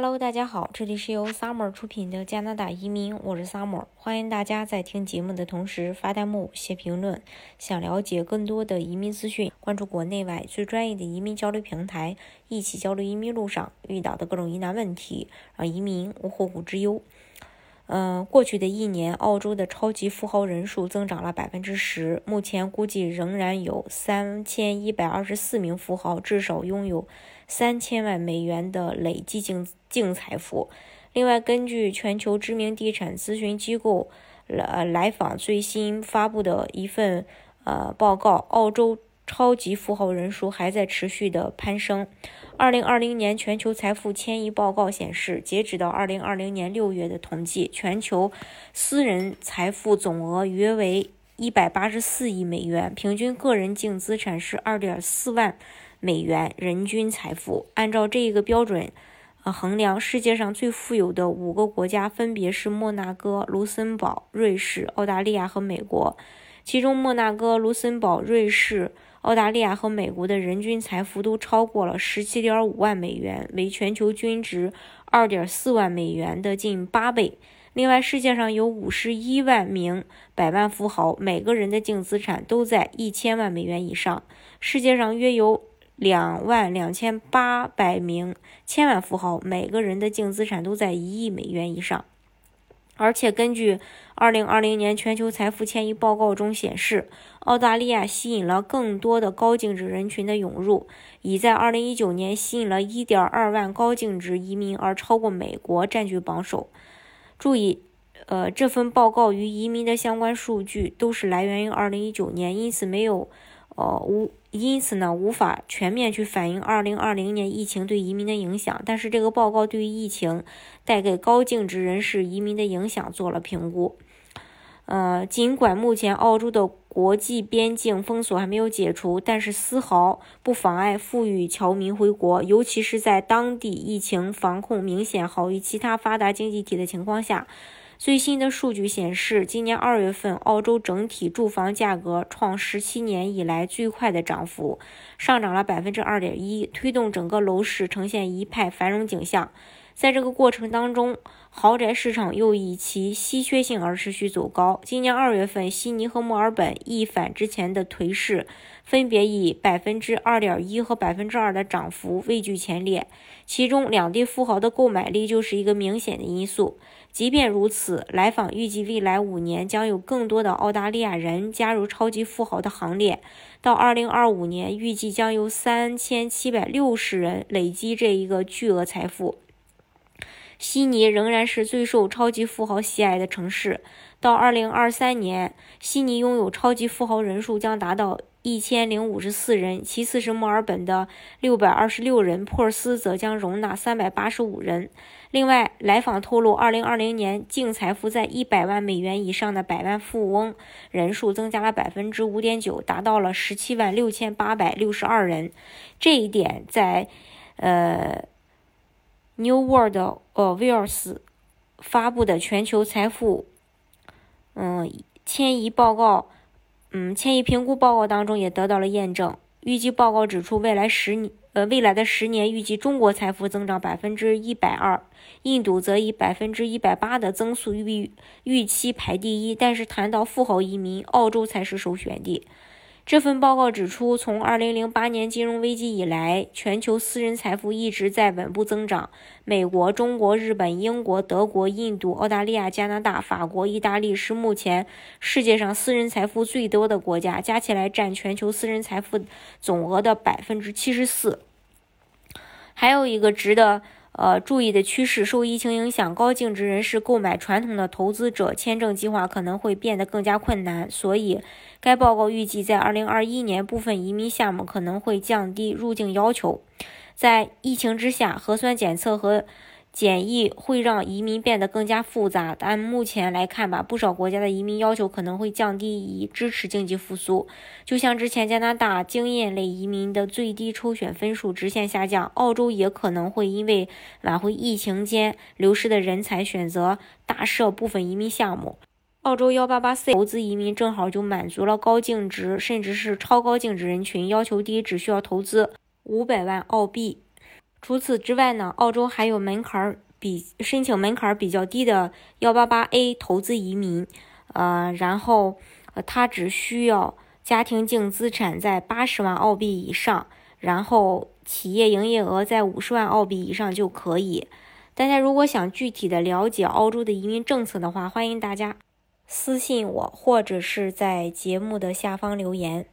Hello，大家好，这里是由 Summer 出品的加拿大移民，我是 Summer，欢迎大家在听节目的同时发弹幕、写评论。想了解更多的移民资讯，关注国内外最专业的移民交流平台，一起交流移民路上遇到的各种疑难问题，让移民无后顾之忧。嗯，过去的一年，澳洲的超级富豪人数增长了百分之十，目前估计仍然有三千一百二十四名富豪至少拥有三千万美元的累计净净财富。另外，根据全球知名地产咨询机构来来访最新发布的一份呃报告，澳洲。超级富豪人数还在持续的攀升。二零二零年全球财富迁移报告显示，截止到二零二零年六月的统计，全球私人财富总额约为一百八十四亿美元，平均个人净资产是二点四万美元人均财富。按照这一个标准，呃，衡量世界上最富有的五个国家分别是摩纳哥、卢森堡、瑞士、澳大利亚和美国。其中，摩纳哥、卢森堡、瑞士。澳大利亚和美国的人均财富都超过了十七点五万美元，为全球均值二点四万美元的近八倍。另外，世界上有五十一万名百万富豪，每个人的净资产都在一千万美元以上。世界上约有两万两千八百名千万富豪，每个人的净资产都在一亿美元以上。而且，根据二零二零年全球财富迁移报告中显示，澳大利亚吸引了更多的高净值人群的涌入，已在二零一九年吸引了一点二万高净值移民，而超过美国占据榜首。注意，呃，这份报告与移民的相关数据都是来源于二零一九年，因此没有。呃，无因此呢，无法全面去反映2020年疫情对移民的影响。但是这个报告对于疫情带给高净值人士移民的影响做了评估。呃，尽管目前澳洲的国际边境封锁还没有解除，但是丝毫不妨碍富裕侨民回国，尤其是在当地疫情防控明显好于其他发达经济体的情况下。最新的数据显示，今年二月份，澳洲整体住房价格创十七年以来最快的涨幅，上涨了百分之二点一，推动整个楼市呈现一派繁荣景象。在这个过程当中，豪宅市场又以其稀缺性而持续走高。今年二月份，悉尼和墨尔本一反之前的颓势，分别以百分之二点一和百分之二的涨幅位居前列。其中，两地富豪的购买力就是一个明显的因素。即便如此，来访预计未来五年将有更多的澳大利亚人加入超级富豪的行列。到二零二五年，预计将有三千七百六十人累积这一个巨额财富。悉尼仍然是最受超级富豪喜爱的城市。到二零二三年，悉尼拥有超级富豪人数将达到一千零五十四人，其次是墨尔本的六百二十六人，珀斯则将容纳三百八十五人。另外，来访透露，二零二零年净财富在一百万美元以上的百万富翁人数增加了百分之五点九，达到了十七万六千八百六十二人。这一点在，呃。New World 呃 w i l s 发布的全球财富嗯迁移报告嗯迁移评估报告当中也得到了验证。预计报告指出，未来十年呃未来的十年，预计中国财富增长百分之一百二，印度则以百分之一百八的增速预预期排第一。但是谈到富豪移民，澳洲才是首选地。这份报告指出，从2008年金融危机以来，全球私人财富一直在稳步增长。美国、中国、日本、英国、德国、印度、澳大利亚、加拿大、法国、意大利是目前世界上私人财富最多的国家，加起来占全球私人财富总额的百分之七十四。还有一个值得。呃，注意的趋势，受疫情影响，高净值人士购买传统的投资者签证计划可能会变得更加困难，所以该报告预计在2021年，部分移民项目可能会降低入境要求。在疫情之下，核酸检测和检疫会让移民变得更加复杂，但目前来看吧，不少国家的移民要求可能会降低，以支持经济复苏。就像之前加拿大经验类移民的最低抽选分数直线下降，澳洲也可能会因为挽回疫情间流失的人才，选择大赦部分移民项目。澳洲幺八八 C 投资移民正好就满足了高净值甚至是超高净值人群，要求低，只需要投资五百万澳币。除此之外呢，澳洲还有门槛比申请门槛比较低的幺八八 A 投资移民，呃，然后呃，他只需要家庭净资产在八十万澳币以上，然后企业营业额在五十万澳币以上就可以。大家如果想具体的了解澳洲的移民政策的话，欢迎大家私信我，或者是在节目的下方留言。